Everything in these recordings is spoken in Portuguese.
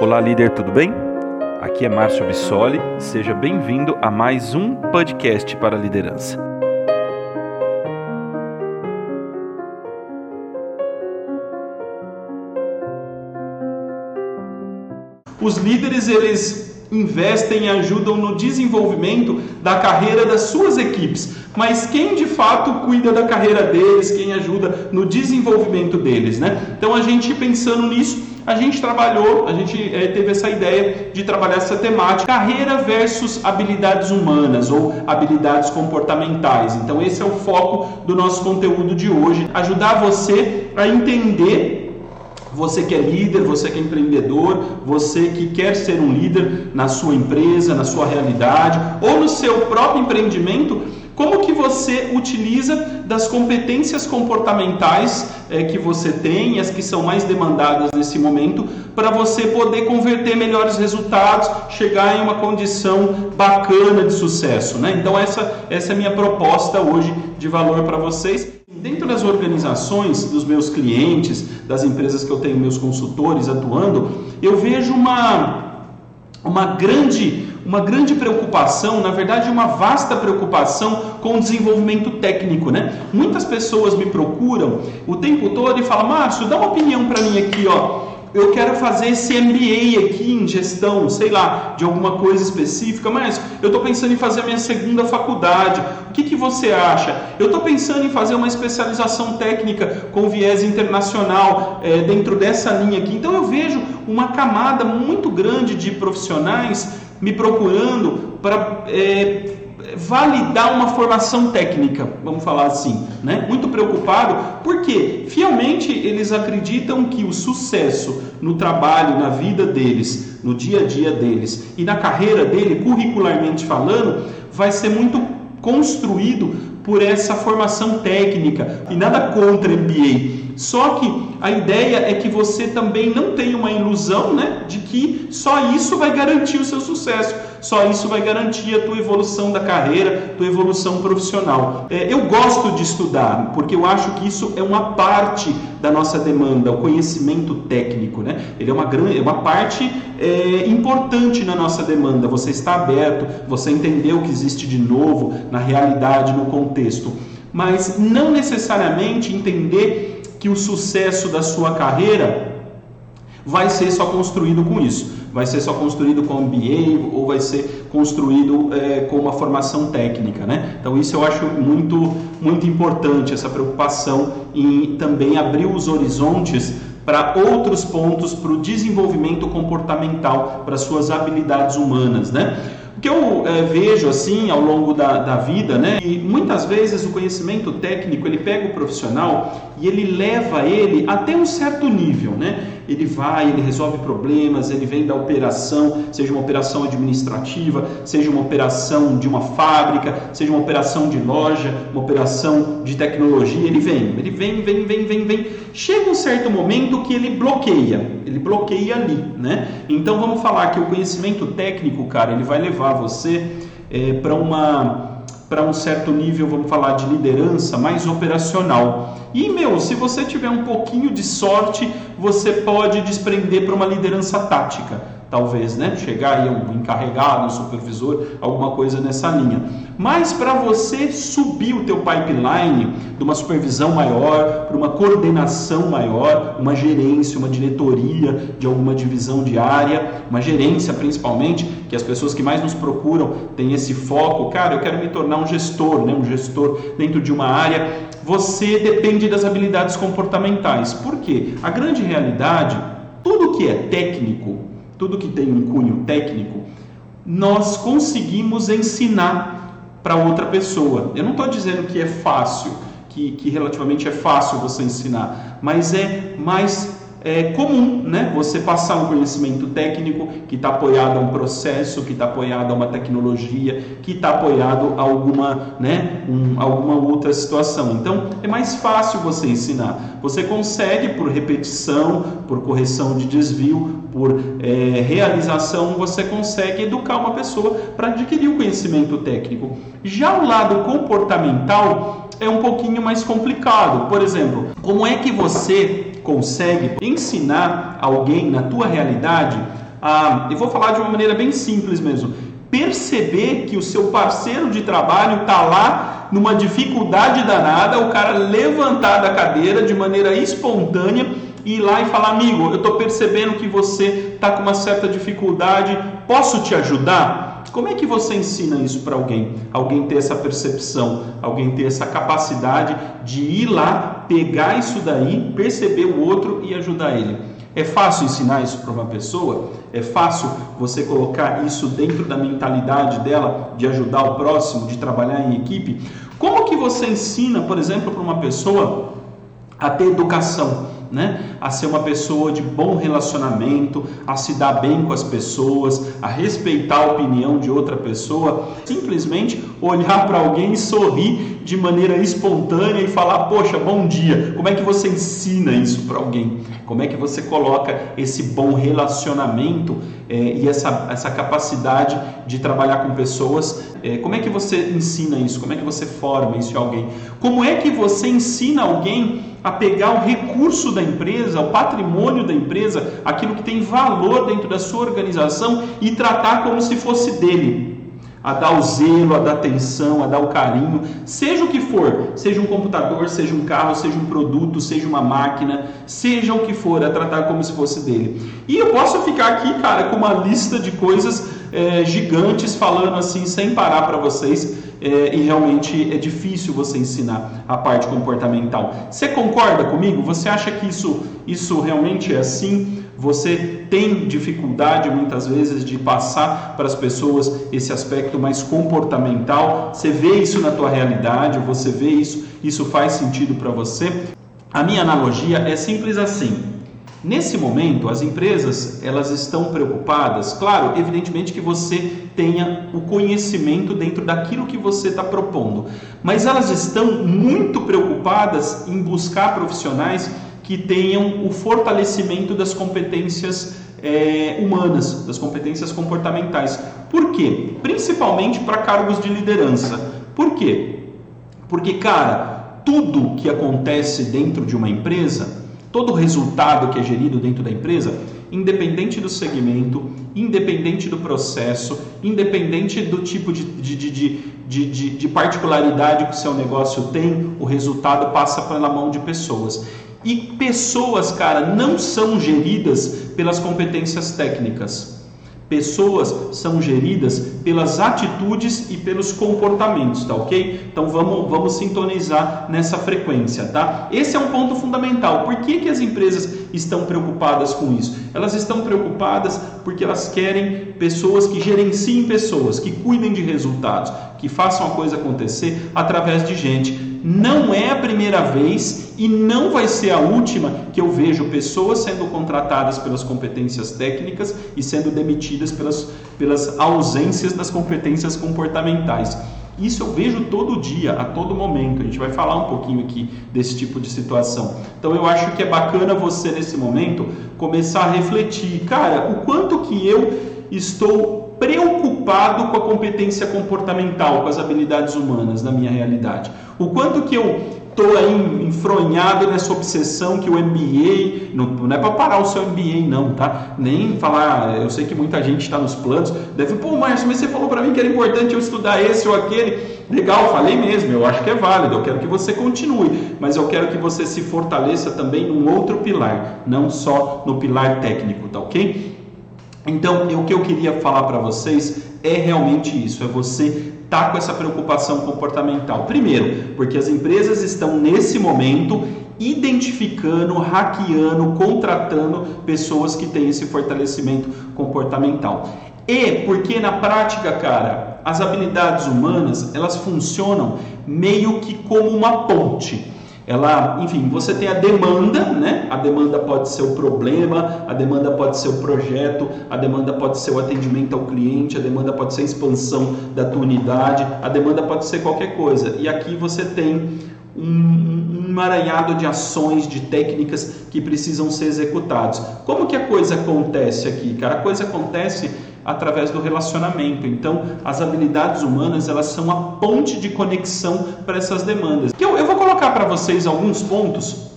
Olá, líder, tudo bem? Aqui é Márcio Bissoli, seja bem-vindo a mais um podcast para a liderança. Os líderes, eles investem e ajudam no desenvolvimento da carreira das suas equipes, mas quem de fato cuida da carreira deles, quem ajuda no desenvolvimento deles, né? Então a gente pensando nisso, a gente trabalhou, a gente é, teve essa ideia de trabalhar essa temática, carreira versus habilidades humanas ou habilidades comportamentais. Então esse é o foco do nosso conteúdo de hoje, ajudar você a entender você que é líder, você que é empreendedor, você que quer ser um líder na sua empresa, na sua realidade ou no seu próprio empreendimento, como que você utiliza das competências comportamentais é, que você tem, as que são mais demandadas nesse momento, para você poder converter melhores resultados, chegar em uma condição bacana de sucesso. Né? Então essa, essa é a minha proposta hoje de valor para vocês. Dentro das organizações dos meus clientes, das empresas que eu tenho meus consultores atuando, eu vejo uma, uma grande uma grande preocupação, na verdade, uma vasta preocupação com o desenvolvimento técnico, né? Muitas pessoas me procuram o tempo todo e falam: "Márcio, dá uma opinião para mim aqui, ó eu quero fazer esse MBA aqui em gestão, sei lá, de alguma coisa específica, mas eu estou pensando em fazer a minha segunda faculdade. O que, que você acha? Eu estou pensando em fazer uma especialização técnica com viés internacional é, dentro dessa linha aqui. Então eu vejo uma camada muito grande de profissionais me procurando para é, validar uma formação técnica, vamos falar assim, né? Muito preocupado, porque fielmente eles acreditam que o sucesso no trabalho, na vida deles, no dia a dia deles e na carreira dele, curricularmente falando, vai ser muito construído por essa formação técnica e nada contra MBA. Só que a ideia é que você também não tenha uma ilusão né, de que só isso vai garantir o seu sucesso, só isso vai garantir a tua evolução da carreira, tua evolução profissional. É, eu gosto de estudar, porque eu acho que isso é uma parte da nossa demanda, o conhecimento técnico. Né? Ele é uma, grande, é uma parte é, importante na nossa demanda. Você está aberto, você entendeu o que existe de novo na realidade, no contexto. Mas não necessariamente entender que o sucesso da sua carreira vai ser só construído com isso, vai ser só construído com MBA ou vai ser construído é, com uma formação técnica, né? Então isso eu acho muito muito importante essa preocupação em também abrir os horizontes para outros pontos para o desenvolvimento comportamental, para suas habilidades humanas, né? O que eu é, vejo assim ao longo da, da vida, né? E muitas vezes o conhecimento técnico ele pega o profissional e ele leva ele até um certo nível, né? Ele vai, ele resolve problemas, ele vem da operação, seja uma operação administrativa, seja uma operação de uma fábrica, seja uma operação de loja, uma operação de tecnologia, ele vem, ele vem, vem, vem, vem, vem. Chega um certo momento que ele bloqueia, ele bloqueia ali, né? Então vamos falar que o conhecimento técnico, cara, ele vai levar você é, para uma para um certo nível, vamos falar de liderança mais operacional. E meu, se você tiver um pouquinho de sorte, você pode desprender para uma liderança tática talvez, né? Chegar aí um encarregado, um supervisor, alguma coisa nessa linha. Mas para você subir o teu pipeline de uma supervisão maior, para uma coordenação maior, uma gerência, uma diretoria de alguma divisão de área, uma gerência principalmente, que as pessoas que mais nos procuram têm esse foco, cara, eu quero me tornar um gestor, né? Um gestor dentro de uma área. Você depende das habilidades comportamentais. Por quê? A grande realidade, tudo que é técnico, tudo que tem um cunho técnico, nós conseguimos ensinar para outra pessoa. Eu não estou dizendo que é fácil, que, que relativamente é fácil você ensinar, mas é mais é comum, né? Você passar um conhecimento técnico que está apoiado a um processo, que está apoiado a uma tecnologia, que está apoiado a alguma, né? Um, alguma outra situação. Então, é mais fácil você ensinar. Você consegue por repetição, por correção de desvio, por é, realização, você consegue educar uma pessoa para adquirir o conhecimento técnico. Já o lado comportamental é um pouquinho mais complicado. Por exemplo, como é que você consegue ensinar alguém na tua realidade a, eu vou falar de uma maneira bem simples mesmo, perceber que o seu parceiro de trabalho está lá numa dificuldade danada, o cara levantar da cadeira de maneira espontânea e ir lá e falar: amigo, eu estou percebendo que você está com uma certa dificuldade, posso te ajudar? Como é que você ensina isso para alguém? Alguém ter essa percepção, alguém ter essa capacidade de ir lá, pegar isso daí, perceber o outro e ajudar ele. É fácil ensinar isso para uma pessoa? É fácil você colocar isso dentro da mentalidade dela de ajudar o próximo, de trabalhar em equipe? Como que você ensina, por exemplo, para uma pessoa a ter educação? Né? a ser uma pessoa de bom relacionamento, a se dar bem com as pessoas, a respeitar a opinião de outra pessoa, simplesmente olhar para alguém e sorrir de maneira espontânea e falar: Poxa, bom dia. Como é que você ensina isso para alguém? Como é que você coloca esse bom relacionamento é, e essa, essa capacidade de trabalhar com pessoas? É, como é que você ensina isso? Como é que você forma isso em alguém? Como é que você ensina alguém a pegar o recurso da empresa, o patrimônio da empresa, aquilo que tem valor dentro da sua organização e tratar como se fosse dele. A dar o zelo, a dar atenção, a dar o carinho, seja o que for, seja um computador, seja um carro, seja um produto, seja uma máquina, seja o que for, a tratar como se fosse dele. E eu posso ficar aqui, cara, com uma lista de coisas é, gigantes falando assim sem parar para vocês é, e realmente é difícil você ensinar a parte comportamental. Você concorda comigo? Você acha que isso, isso realmente é assim? Você tem dificuldade muitas vezes de passar para as pessoas esse aspecto mais comportamental? Você vê isso na tua realidade? Você vê isso? Isso faz sentido para você? A minha analogia é simples assim. Nesse momento, as empresas elas estão preocupadas, claro, evidentemente que você tenha o conhecimento dentro daquilo que você está propondo, mas elas estão muito preocupadas em buscar profissionais que tenham o fortalecimento das competências é, humanas, das competências comportamentais. Por quê? Principalmente para cargos de liderança. Por quê? Porque, cara, tudo que acontece dentro de uma empresa Todo resultado que é gerido dentro da empresa, independente do segmento, independente do processo, independente do tipo de, de, de, de, de particularidade que o seu negócio tem, o resultado passa pela mão de pessoas. E pessoas, cara, não são geridas pelas competências técnicas Pessoas são geridas pelas atitudes e pelos comportamentos, tá ok? Então vamos, vamos sintonizar nessa frequência, tá? Esse é um ponto fundamental. Por que, que as empresas estão preocupadas com isso? Elas estão preocupadas porque elas querem pessoas que gerenciem pessoas, que cuidem de resultados, que façam a coisa acontecer através de gente não é a primeira vez e não vai ser a última que eu vejo pessoas sendo contratadas pelas competências técnicas e sendo demitidas pelas, pelas ausências das competências comportamentais. Isso eu vejo todo dia, a todo momento. A gente vai falar um pouquinho aqui desse tipo de situação. Então eu acho que é bacana você nesse momento começar a refletir, cara, o quanto que eu estou preocupado com a competência comportamental, com as habilidades humanas na minha realidade. O quanto que eu estou aí enfronhado nessa obsessão que o MBA, não, não é para parar o seu MBA não, tá? Nem falar, eu sei que muita gente está nos planos, deve, pô Márcio, mas você falou para mim que era importante eu estudar esse ou aquele. Legal, falei mesmo, eu acho que é válido, eu quero que você continue, mas eu quero que você se fortaleça também num outro pilar, não só no pilar técnico, tá ok? Então, o que eu queria falar para vocês é realmente isso: é você estar tá com essa preocupação comportamental. Primeiro, porque as empresas estão nesse momento identificando, hackeando, contratando pessoas que têm esse fortalecimento comportamental. E porque na prática, cara, as habilidades humanas elas funcionam meio que como uma ponte ela, enfim, você tem a demanda, né? A demanda pode ser o problema, a demanda pode ser o projeto, a demanda pode ser o atendimento ao cliente, a demanda pode ser a expansão da tua unidade, a demanda pode ser qualquer coisa. E aqui você tem um, emaranhado de ações, de técnicas que precisam ser executados. Como que a coisa acontece aqui, cara? A coisa acontece através do relacionamento. Então, as habilidades humanas elas são a ponte de conexão para essas demandas. Eu, eu vou colocar para vocês alguns pontos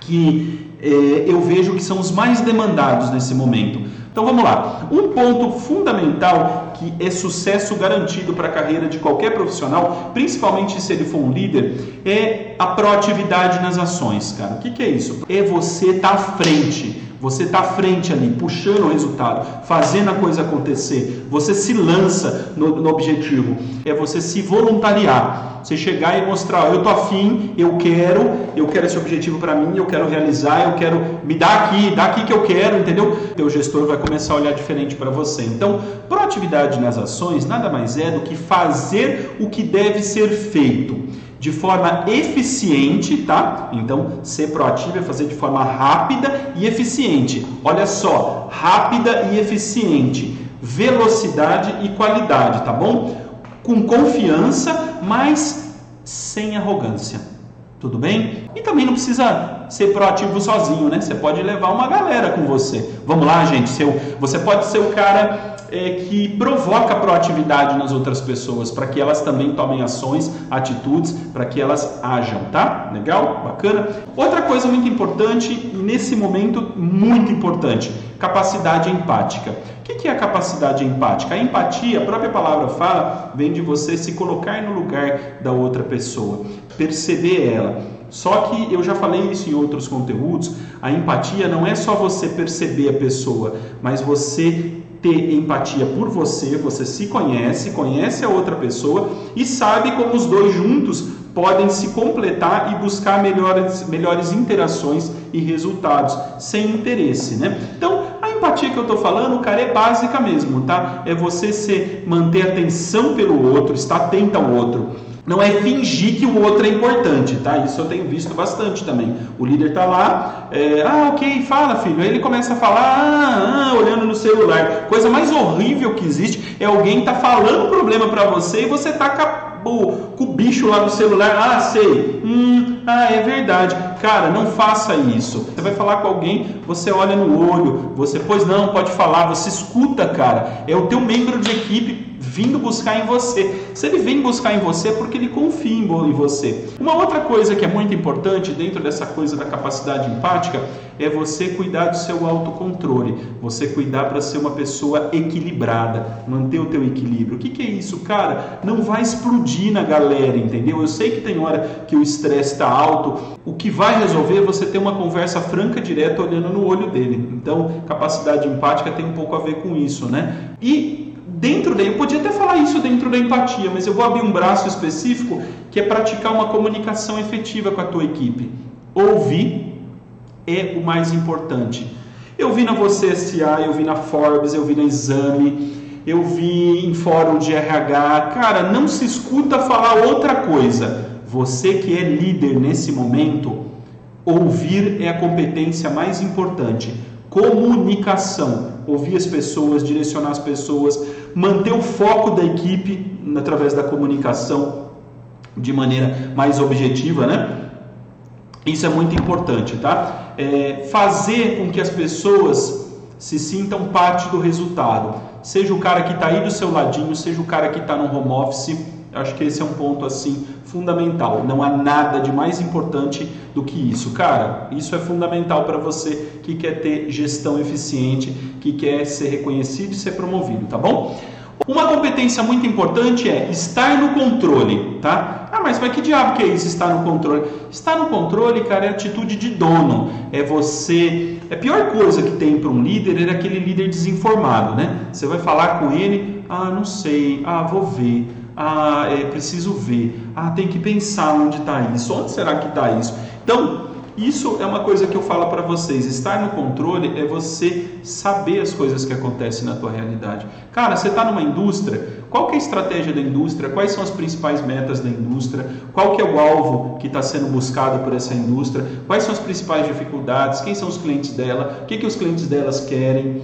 que é, eu vejo que são os mais demandados nesse momento. Então vamos lá. Um ponto fundamental que é sucesso garantido para a carreira de qualquer profissional, principalmente se ele for um líder, é a proatividade nas ações, cara. O que, que é isso? É você estar tá à frente você está à frente ali, puxando o resultado, fazendo a coisa acontecer. Você se lança no, no objetivo. É você se voluntariar. Você chegar e mostrar, eu tô afim, eu quero, eu quero esse objetivo para mim, eu quero realizar, eu quero me dar aqui, dar aqui que eu quero, entendeu? Teu gestor vai começar a olhar diferente para você. Então, proatividade nas ações nada mais é do que fazer o que deve ser feito de forma eficiente, tá? Então, ser proativo é fazer de forma rápida e eficiente. Olha só, rápida e eficiente, velocidade e qualidade, tá bom? Com confiança, mas sem arrogância. Tudo bem? E também não precisa ser proativo sozinho, né? Você pode levar uma galera com você. Vamos lá, gente. Seu, você pode ser o cara é, que provoca proatividade nas outras pessoas, para que elas também tomem ações, atitudes, para que elas ajam, tá? Legal? Bacana? Outra coisa muito importante, nesse momento, muito importante, capacidade empática. O que é a capacidade empática? A empatia, a própria palavra fala, vem de você se colocar no lugar da outra pessoa, perceber ela. Só que eu já falei isso em outros conteúdos, a empatia não é só você perceber a pessoa, mas você ter empatia por você, você se conhece, conhece a outra pessoa e sabe como os dois juntos podem se completar e buscar melhores, melhores interações e resultados sem interesse, né? Então, a empatia que eu estou falando, cara, é básica mesmo, tá? É você se manter atenção pelo outro, estar atento ao outro não é fingir que o outro é importante, tá? Isso eu tenho visto bastante também. O líder tá lá, é, ah, ok, fala, filho. Aí ele começa a falar, ah, ah, olhando no celular. Coisa mais horrível que existe é alguém tá falando problema para você e você tá com, com o bicho lá no celular. Ah, sei. Hum, ah, é verdade. Cara, não faça isso. Você vai falar com alguém, você olha no olho, você, pois não, pode falar, você escuta, cara. É o teu membro de equipe vindo buscar em você. Se ele vem buscar em você é porque ele confia em você. Uma outra coisa que é muito importante dentro dessa coisa da capacidade empática é você cuidar do seu autocontrole, você cuidar para ser uma pessoa equilibrada, manter o teu equilíbrio. O que, que é isso, cara? Não vai explodir na galera, entendeu? Eu sei que tem hora que o estresse está alto. O que vai resolver é você ter uma conversa franca, direta, olhando no olho dele. Então, capacidade empática tem um pouco a ver com isso, né? E dentro daí, eu podia até falar isso dentro da empatia, mas eu vou abrir um braço específico que é praticar uma comunicação efetiva com a tua equipe. Ouvir é o mais importante. Eu vi na Você SA, eu vi na Forbes, eu vi na Exame, eu vi em fórum de RH. Cara, não se escuta falar outra coisa. Você que é líder nesse momento, ouvir é a competência mais importante. Comunicação ouvir as pessoas, direcionar as pessoas, manter o foco da equipe através da comunicação de maneira mais objetiva, né? Isso é muito importante, tá? É fazer com que as pessoas se sintam parte do resultado. Seja o cara que está aí do seu ladinho, seja o cara que está no home office, acho que esse é um ponto assim fundamental. Não há nada de mais importante do que isso. Cara, isso é fundamental para você que quer ter gestão eficiente, que quer ser reconhecido e ser promovido, tá bom? Uma competência muito importante é estar no controle, tá? Ah, mas, mas que diabo que é isso, estar no controle? Estar no controle, cara, é atitude de dono. É você... É a pior coisa que tem para um líder é aquele líder desinformado, né? Você vai falar com ele, ah, não sei, ah, vou ver ah, é preciso ver, ah, tem que pensar onde está isso, onde será que está isso? Então, isso é uma coisa que eu falo para vocês. Estar no controle é você saber as coisas que acontecem na tua realidade. Cara, você está numa indústria, qual é a estratégia da indústria? Quais são as principais metas da indústria? Qual que é o alvo que está sendo buscado por essa indústria? Quais são as principais dificuldades? Quem são os clientes dela? O que, que os clientes delas querem?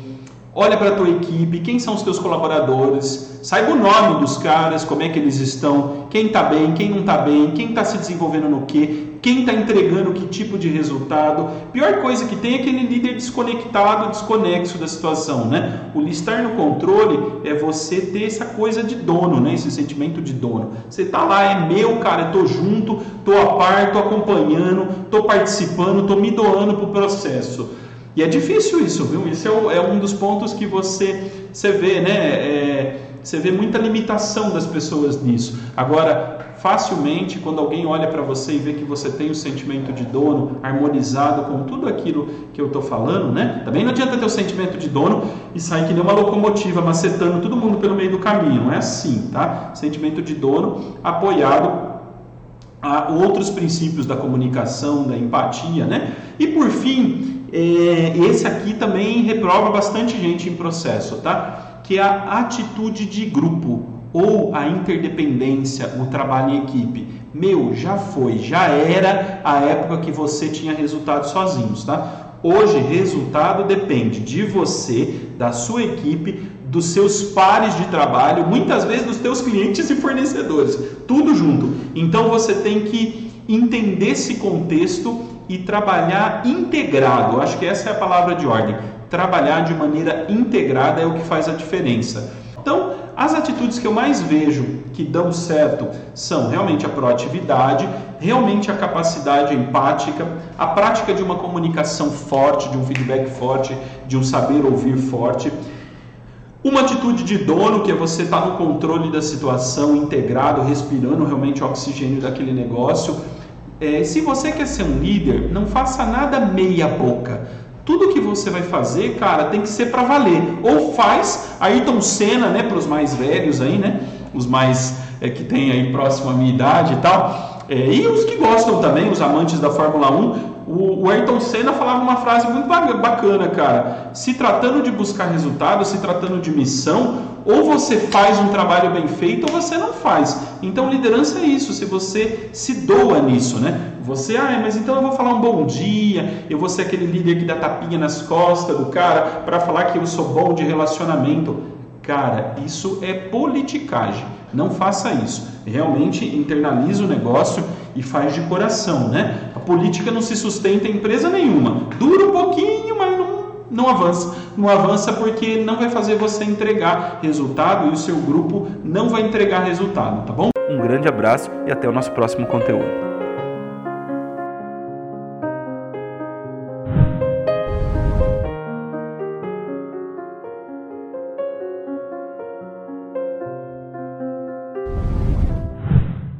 Olha para a tua equipe, quem são os teus colaboradores, saiba o nome dos caras, como é que eles estão, quem está bem, quem não está bem, quem está se desenvolvendo no que, quem está entregando que tipo de resultado. Pior coisa que tem é aquele líder desconectado, desconexo da situação, né? O estar no controle é você ter essa coisa de dono, né? Esse sentimento de dono. Você está lá, é meu, cara, estou junto, estou a par, estou acompanhando, estou participando, estou me doando para o processo. E é difícil isso, viu? Isso é, é um dos pontos que você, você vê, né? É, você vê muita limitação das pessoas nisso. Agora, facilmente, quando alguém olha para você e vê que você tem o sentimento de dono harmonizado com tudo aquilo que eu estou falando, né? Também não adianta ter o sentimento de dono e sair que nem uma locomotiva macetando todo mundo pelo meio do caminho. Não é assim, tá? Sentimento de dono apoiado a outros princípios da comunicação, da empatia, né? E por fim, esse aqui também reprova bastante gente em processo, tá? Que é a atitude de grupo ou a interdependência, o trabalho em equipe. Meu, já foi, já era a época que você tinha resultados sozinhos, tá? Hoje, resultado depende de você, da sua equipe, dos seus pares de trabalho, muitas vezes dos teus clientes e fornecedores, tudo junto. Então você tem que entender esse contexto e trabalhar integrado. Acho que essa é a palavra de ordem. Trabalhar de maneira integrada é o que faz a diferença. Então, as atitudes que eu mais vejo que dão certo são realmente a proatividade, realmente a capacidade empática, a prática de uma comunicação forte, de um feedback forte, de um saber ouvir forte. Uma atitude de dono, que é você estar tá no controle da situação, integrado, respirando realmente o oxigênio daquele negócio é, se você quer ser um líder, não faça nada meia boca. Tudo que você vai fazer, cara, tem que ser para valer. Ou faz, Ayrton Senna, né, para os mais velhos aí, né, os mais é, que tem aí próximo à minha idade e tal, é, e os que gostam também, os amantes da Fórmula 1, o, Ayrton Senna falava uma frase muito bacana, cara. Se tratando de buscar resultado, se tratando de missão, ou você faz um trabalho bem feito ou você não faz. Então, liderança é isso, se você se doa nisso, né? Você, ah, mas então eu vou falar um bom dia, eu vou ser aquele líder que dá tapinha nas costas do cara para falar que eu sou bom de relacionamento. Cara, isso é politicagem. Não faça isso. Realmente internaliza o negócio e faz de coração, né? A política não se sustenta em empresa nenhuma. Dura um pouquinho, mas não, não avança. Não avança porque não vai fazer você entregar resultado e o seu grupo não vai entregar resultado, tá bom? Um grande abraço e até o nosso próximo conteúdo.